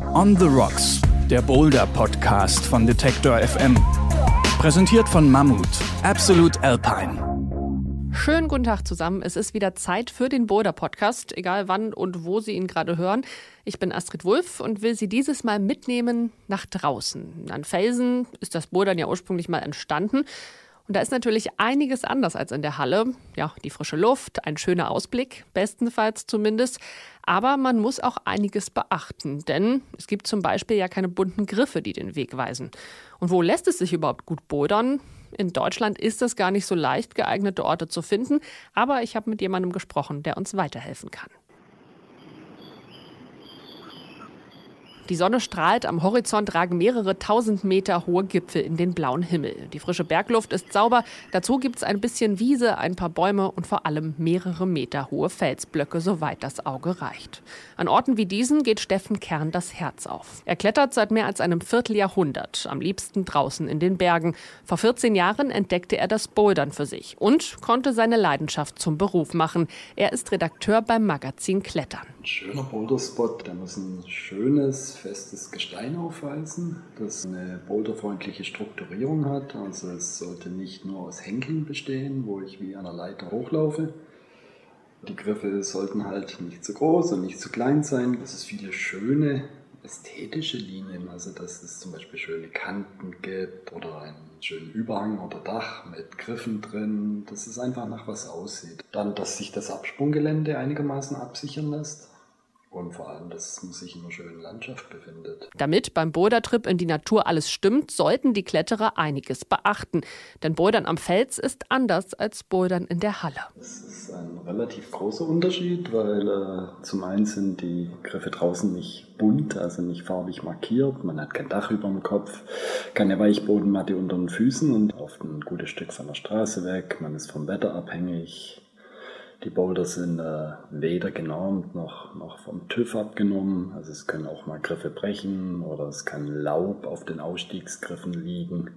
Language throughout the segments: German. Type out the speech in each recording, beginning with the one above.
On the Rocks, der Boulder Podcast von Detektor FM. Präsentiert von Mammut, Absolute Alpine. Schönen guten Tag zusammen. Es ist wieder Zeit für den Boulder Podcast, egal wann und wo Sie ihn gerade hören. Ich bin Astrid Wulff und will Sie dieses Mal mitnehmen nach draußen. An Felsen ist das Bouldern ja ursprünglich mal entstanden. Und da ist natürlich einiges anders als in der Halle. Ja, die frische Luft, ein schöner Ausblick, bestenfalls zumindest. Aber man muss auch einiges beachten, denn es gibt zum Beispiel ja keine bunten Griffe, die den Weg weisen. Und wo lässt es sich überhaupt gut bouldern? In Deutschland ist es gar nicht so leicht, geeignete Orte zu finden, aber ich habe mit jemandem gesprochen, der uns weiterhelfen kann. Die Sonne strahlt, am Horizont ragen mehrere tausend Meter hohe Gipfel in den blauen Himmel. Die frische Bergluft ist sauber, dazu gibt es ein bisschen Wiese, ein paar Bäume und vor allem mehrere Meter hohe Felsblöcke, soweit das Auge reicht. An Orten wie diesen geht Steffen Kern das Herz auf. Er klettert seit mehr als einem Vierteljahrhundert, am liebsten draußen in den Bergen. Vor 14 Jahren entdeckte er das Bouldern für sich und konnte seine Leidenschaft zum Beruf machen. Er ist Redakteur beim Magazin Klettern. Ein schöner Boulderspot, der muss ein schönes, festes Gestein aufweisen, das eine boulderfreundliche Strukturierung hat. Also es sollte nicht nur aus Henkeln bestehen, wo ich wie einer Leiter hochlaufe. Die Griffe sollten halt nicht zu groß und nicht zu klein sein, dass es viele schöne ästhetische Linien, also dass es zum Beispiel schöne Kanten gibt oder einen schönen Überhang oder Dach mit Griffen drin, dass es einfach nach was aussieht. Dann, dass sich das Absprunggelände einigermaßen absichern lässt und vor allem, dass man sich in einer schönen Landschaft befindet. Damit beim Bouldertrip in die Natur alles stimmt, sollten die Kletterer einiges beachten. Denn Bouldern am Fels ist anders als Bouldern in der Halle. Das ist ein relativ großer Unterschied, weil äh, zum einen sind die Griffe draußen nicht bunt, also nicht farbig markiert. Man hat kein Dach über dem Kopf, keine Weichbodenmatte unter den Füßen und oft ein gutes Stück von der Straße weg. Man ist vom Wetter abhängig. Die Boulder sind äh, weder genormt noch, noch vom TÜV abgenommen. Also es können auch mal Griffe brechen oder es kann Laub auf den Ausstiegsgriffen liegen.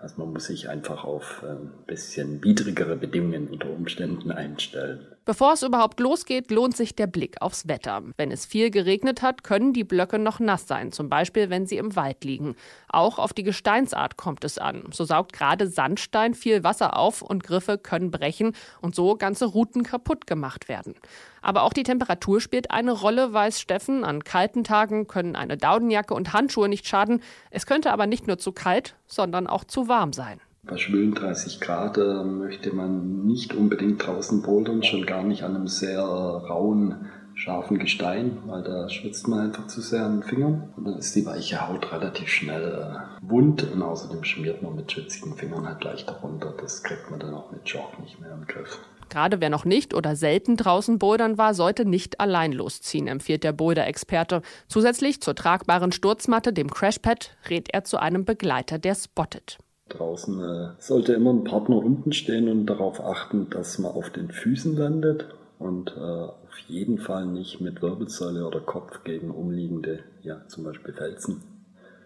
Also man muss sich einfach auf ein ähm, bisschen widrigere Bedingungen unter Umständen einstellen. Bevor es überhaupt losgeht, lohnt sich der Blick aufs Wetter. Wenn es viel geregnet hat, können die Blöcke noch nass sein, zum Beispiel wenn sie im Wald liegen. Auch auf die Gesteinsart kommt es an. So saugt gerade Sandstein viel Wasser auf und Griffe können brechen und so ganze Routen kaputt gemacht werden. Aber auch die Temperatur spielt eine Rolle, weiß Steffen. An kalten Tagen können eine Daudenjacke und Handschuhe nicht schaden. Es könnte aber nicht nur zu kalt, sondern auch zu warm sein. Bei schwülen 30 Grad äh, möchte man nicht unbedingt draußen bouldern, schon gar nicht an einem sehr rauen, scharfen Gestein, weil da schwitzt man einfach zu sehr an den Fingern. Und dann ist die weiche Haut relativ schnell äh, wund und außerdem schmiert man mit schwitzigen Fingern halt leichter runter. Das kriegt man dann auch mit Chalk nicht mehr im Griff. Gerade wer noch nicht oder selten draußen bouldern war, sollte nicht allein losziehen, empfiehlt der Boulder-Experte. Zusätzlich zur tragbaren Sturzmatte, dem Crashpad, rät er zu einem Begleiter, der spottet. Draußen äh, sollte immer ein Partner unten stehen und darauf achten, dass man auf den Füßen landet und äh, auf jeden Fall nicht mit Wirbelsäule oder Kopf gegen umliegende, ja zum Beispiel Felsen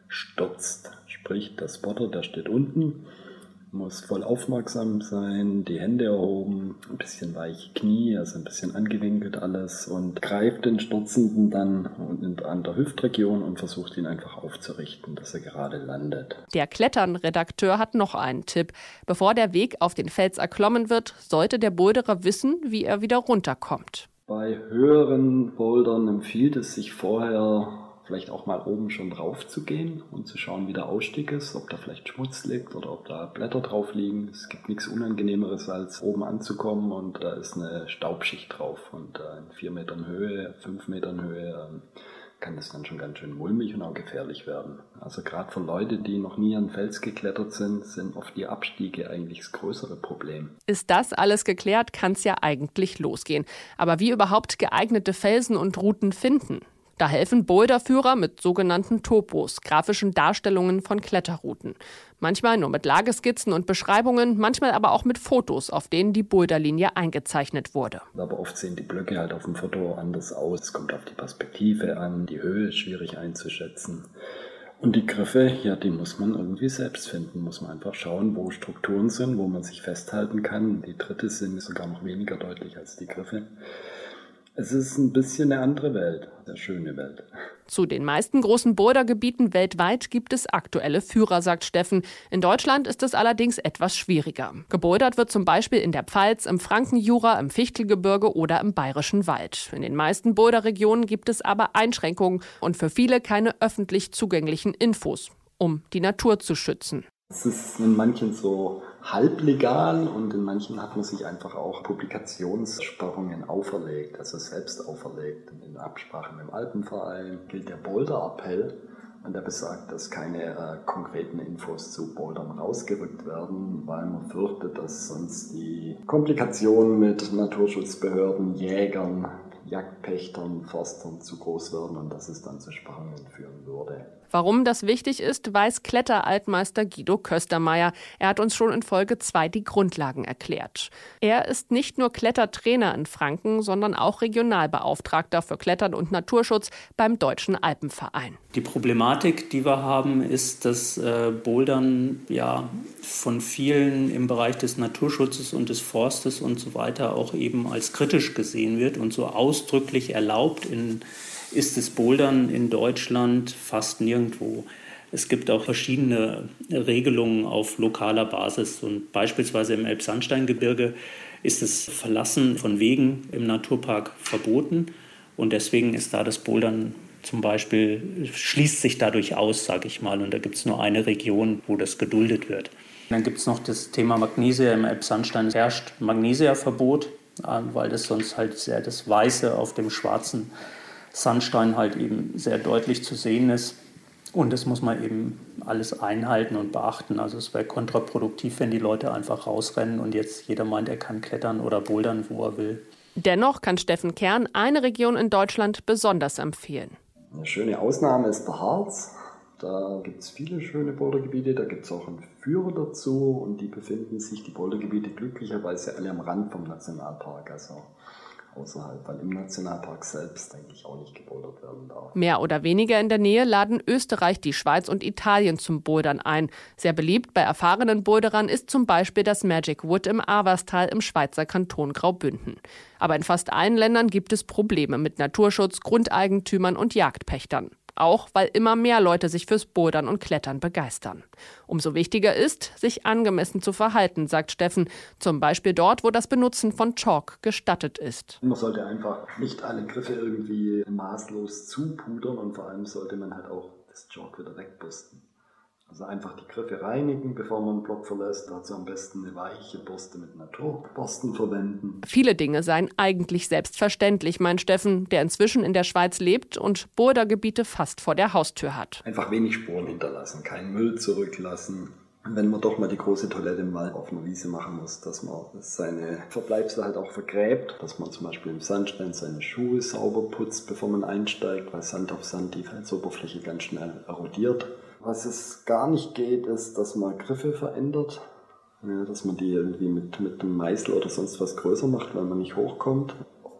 stürzt. Sprich, der Spotter, der steht unten muss voll aufmerksam sein, die Hände erhoben, ein bisschen weiche Knie, also ein bisschen angewinkelt alles und greift den Sturzenden dann an der Hüftregion und versucht ihn einfach aufzurichten, dass er gerade landet. Der Kletternredakteur hat noch einen Tipp. Bevor der Weg auf den Fels erklommen wird, sollte der Boulderer wissen, wie er wieder runterkommt. Bei höheren Bouldern empfiehlt es sich vorher vielleicht auch mal oben schon drauf zu gehen und zu schauen, wie der Ausstieg ist, ob da vielleicht Schmutz liegt oder ob da Blätter drauf liegen. Es gibt nichts Unangenehmeres, als oben anzukommen und da ist eine Staubschicht drauf und in vier Metern Höhe, fünf Metern Höhe ähm, kann das dann schon ganz schön mulmig und auch gefährlich werden. Also gerade für Leute, die noch nie an Fels geklettert sind, sind oft die Abstiege eigentlich das größere Problem. Ist das alles geklärt, kann es ja eigentlich losgehen. Aber wie überhaupt geeignete Felsen und Routen finden? Da helfen Boulderführer mit sogenannten Topos, grafischen Darstellungen von Kletterrouten. Manchmal nur mit Lageskizzen und Beschreibungen, manchmal aber auch mit Fotos, auf denen die Boulderlinie eingezeichnet wurde. Aber oft sehen die Blöcke halt auf dem Foto anders aus. Es kommt auf die Perspektive an, die Höhe ist schwierig einzuschätzen. Und die Griffe, ja, die muss man irgendwie selbst finden. Muss man einfach schauen, wo Strukturen sind, wo man sich festhalten kann. Die dritte sind sogar noch weniger deutlich als die Griffe. Es ist ein bisschen eine andere Welt, eine schöne Welt. Zu den meisten großen Bouldergebieten weltweit gibt es aktuelle Führer, sagt Steffen. In Deutschland ist es allerdings etwas schwieriger. Gebouldert wird zum Beispiel in der Pfalz, im Frankenjura, im Fichtelgebirge oder im Bayerischen Wald. In den meisten Boulderregionen gibt es aber Einschränkungen und für viele keine öffentlich zugänglichen Infos, um die Natur zu schützen. Es ist in manchen so halblegal und in manchen hat man sich einfach auch Publikationssperrungen auferlegt, also selbst auferlegt. In Absprache mit dem Alpenverein gilt der Boulder-Appell und der besagt, dass keine äh, konkreten Infos zu Bouldern rausgerückt werden, weil man fürchtet, dass sonst die Komplikationen mit Naturschutzbehörden, Jägern, Jagdpächtern, Forstern zu groß werden und dass es dann zu Sperrungen führen würde. Warum das wichtig ist, weiß Kletteraltmeister Guido Köstermeier. Er hat uns schon in Folge 2 die Grundlagen erklärt. Er ist nicht nur Klettertrainer in Franken, sondern auch Regionalbeauftragter für Klettern und Naturschutz beim Deutschen Alpenverein. Die Problematik, die wir haben, ist, dass äh, Bouldern ja von vielen im Bereich des Naturschutzes und des Forstes und so weiter auch eben als kritisch gesehen wird und so ausdrücklich erlaubt in ist das Bouldern in Deutschland fast nirgendwo. Es gibt auch verschiedene Regelungen auf lokaler Basis und beispielsweise im Elbsandsteingebirge ist das Verlassen von Wegen im Naturpark verboten und deswegen ist da das Bouldern zum Beispiel, schließt sich dadurch aus, sage ich mal, und da gibt es nur eine Region, wo das geduldet wird. Dann gibt es noch das Thema Magnesia. Im Elbsandstein herrscht Magnesiaverbot, äh, weil das sonst halt sehr das Weiße auf dem Schwarzen Sandstein halt eben sehr deutlich zu sehen ist. Und das muss man eben alles einhalten und beachten. Also es wäre kontraproduktiv, wenn die Leute einfach rausrennen und jetzt jeder meint, er kann klettern oder bouldern, wo er will. Dennoch kann Steffen Kern eine Region in Deutschland besonders empfehlen. Eine schöne Ausnahme ist der Harz. Da gibt es viele schöne Bouldergebiete, da gibt es auch einen Führer dazu und die befinden sich, die Bouldergebiete, glücklicherweise alle am Rand vom Nationalpark. Also außerhalb, weil im Nationalpark selbst eigentlich auch nicht gebouldert werden darf. Mehr oder weniger in der Nähe laden Österreich, die Schweiz und Italien zum Bouldern ein. Sehr beliebt bei erfahrenen Boulderern ist zum Beispiel das Magic Wood im Averstal im Schweizer Kanton Graubünden. Aber in fast allen Ländern gibt es Probleme mit Naturschutz, Grundeigentümern und Jagdpächtern. Auch weil immer mehr Leute sich fürs Bouldern und Klettern begeistern. Umso wichtiger ist, sich angemessen zu verhalten, sagt Steffen. Zum Beispiel dort, wo das Benutzen von Chalk gestattet ist. Man sollte einfach nicht alle Griffe irgendwie maßlos zupudern und vor allem sollte man halt auch das Chalk wieder wegbürsten. Also einfach die Griffe reinigen, bevor man einen Block verlässt. Dazu am besten eine weiche Bürste mit Naturborsten verwenden. Viele Dinge seien eigentlich selbstverständlich, meint Steffen, der inzwischen in der Schweiz lebt und Bouldergebiete fast vor der Haustür hat. Einfach wenig Spuren hinterlassen, keinen Müll zurücklassen. Wenn man doch mal die große Toilette im Wald auf einer Wiese machen muss, dass man seine Verbleibsel halt auch vergräbt, dass man zum Beispiel im Sandstein seine Schuhe sauber putzt, bevor man einsteigt, weil Sand auf Sand die Felsoberfläche ganz schnell erodiert. Was es gar nicht geht, ist, dass man Griffe verändert. Ja, dass man die irgendwie mit, mit einem Meißel oder sonst was größer macht, weil man nicht hochkommt.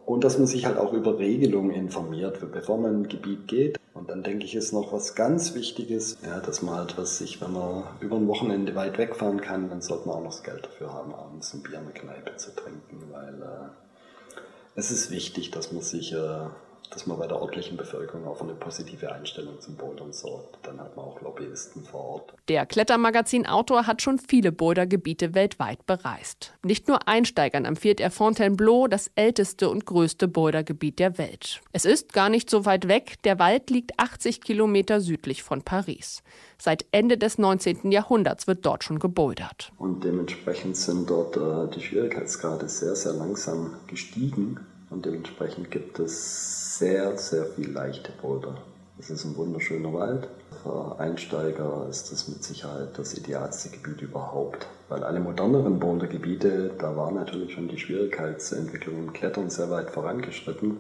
Und dass man sich halt auch über Regelungen informiert, bevor man in ein Gebiet geht. Und dann denke ich, ist noch was ganz Wichtiges, ja, dass man halt was sich, wenn man über ein Wochenende weit wegfahren kann, dann sollte man auch noch das Geld dafür haben, abends ein Bier in der Kneipe zu trinken, weil äh, es ist wichtig, dass man sich äh, dass man bei der örtlichen Bevölkerung auf eine positive Einstellung zum Bouldern sorgt. Dann hat man auch Lobbyisten vor Ort. Der Klettermagazin-Autor hat schon viele Bouldergebiete weltweit bereist. Nicht nur Einsteigern empfiehlt er Fontainebleau, das älteste und größte Bouldergebiet der Welt. Es ist gar nicht so weit weg. Der Wald liegt 80 Kilometer südlich von Paris. Seit Ende des 19. Jahrhunderts wird dort schon gebouldert. Und dementsprechend sind dort äh, die Schwierigkeitsgrade sehr, sehr langsam gestiegen. Und dementsprechend gibt es sehr, sehr viel leichte Boulder. Es ist ein wunderschöner Wald. Für Einsteiger ist das mit Sicherheit das idealste Gebiet überhaupt. Weil alle moderneren Bouldergebiete, da war natürlich schon die Schwierigkeitsentwicklung im Klettern sehr weit vorangeschritten.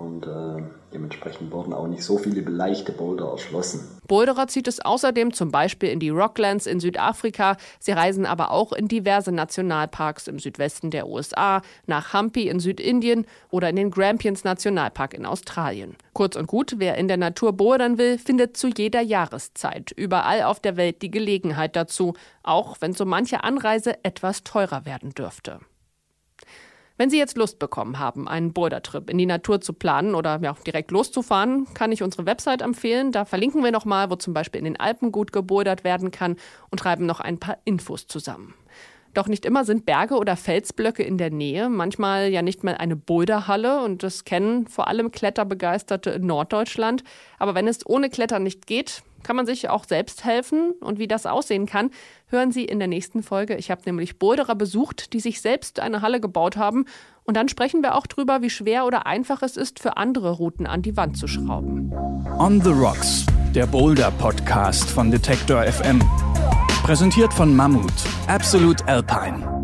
Und äh, dementsprechend wurden auch nicht so viele leichte Boulder erschlossen. Boulderer zieht es außerdem zum Beispiel in die Rocklands in Südafrika. Sie reisen aber auch in diverse Nationalparks im Südwesten der USA, nach Hampi in Südindien oder in den Grampians Nationalpark in Australien. Kurz und gut, wer in der Natur bouldern will, findet zu jeder Jahreszeit überall auf der Welt die Gelegenheit dazu, auch wenn so manche Anreise etwas teurer werden dürfte. Wenn Sie jetzt Lust bekommen haben, einen Bouldertrip in die Natur zu planen oder ja, direkt loszufahren, kann ich unsere Website empfehlen. Da verlinken wir nochmal, wo zum Beispiel in den Alpen gut gebouldert werden kann und schreiben noch ein paar Infos zusammen. Doch nicht immer sind Berge oder Felsblöcke in der Nähe, manchmal ja nicht mal eine Boulderhalle und das kennen vor allem Kletterbegeisterte in Norddeutschland. Aber wenn es ohne Klettern nicht geht, kann man sich auch selbst helfen und wie das aussehen kann, hören Sie in der nächsten Folge. Ich habe nämlich Boulderer besucht, die sich selbst eine Halle gebaut haben und dann sprechen wir auch drüber, wie schwer oder einfach es ist, für andere Routen an die Wand zu schrauben. On the Rocks, der Boulder Podcast von Detektor FM. Präsentiert von Mammut, Absolute Alpine.